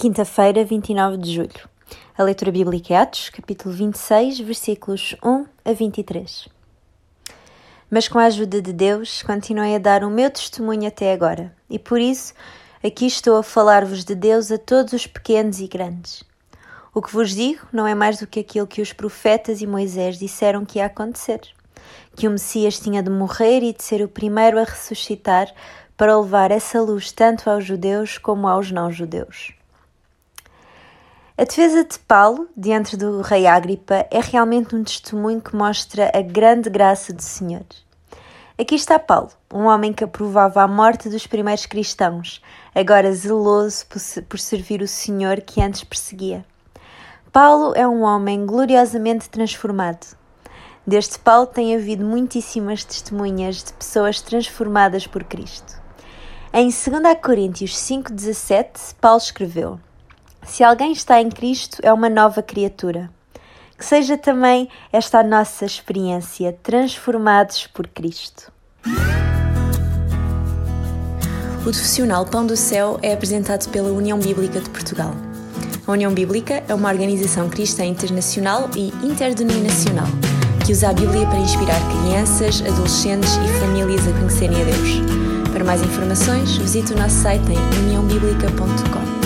Quinta-feira, 29 de julho. A leitura bíblica é Atos, capítulo 26, versículos 1 a 23. Mas com a ajuda de Deus, continuei a dar o meu testemunho até agora, e por isso aqui estou a falar-vos de Deus a todos os pequenos e grandes. O que vos digo não é mais do que aquilo que os profetas e Moisés disseram que ia acontecer: que o Messias tinha de morrer e de ser o primeiro a ressuscitar para levar essa luz tanto aos judeus como aos não-judeus. A defesa de Paulo diante do rei Agripa é realmente um testemunho que mostra a grande graça do Senhor. Aqui está Paulo, um homem que aprovava a morte dos primeiros cristãos, agora zeloso por servir o Senhor que antes perseguia. Paulo é um homem gloriosamente transformado. Desde Paulo tem havido muitíssimas testemunhas de pessoas transformadas por Cristo. Em 2 Coríntios 5,17, Paulo escreveu: se alguém está em Cristo, é uma nova criatura. Que seja também esta a nossa experiência, transformados por Cristo. O profissional Pão do Céu é apresentado pela União Bíblica de Portugal. A União Bíblica é uma organização cristã internacional e interdenominacional que usa a Bíblia para inspirar crianças, adolescentes e famílias a conhecerem a Deus. Para mais informações, visite o nosso site em uniãobíblica.com.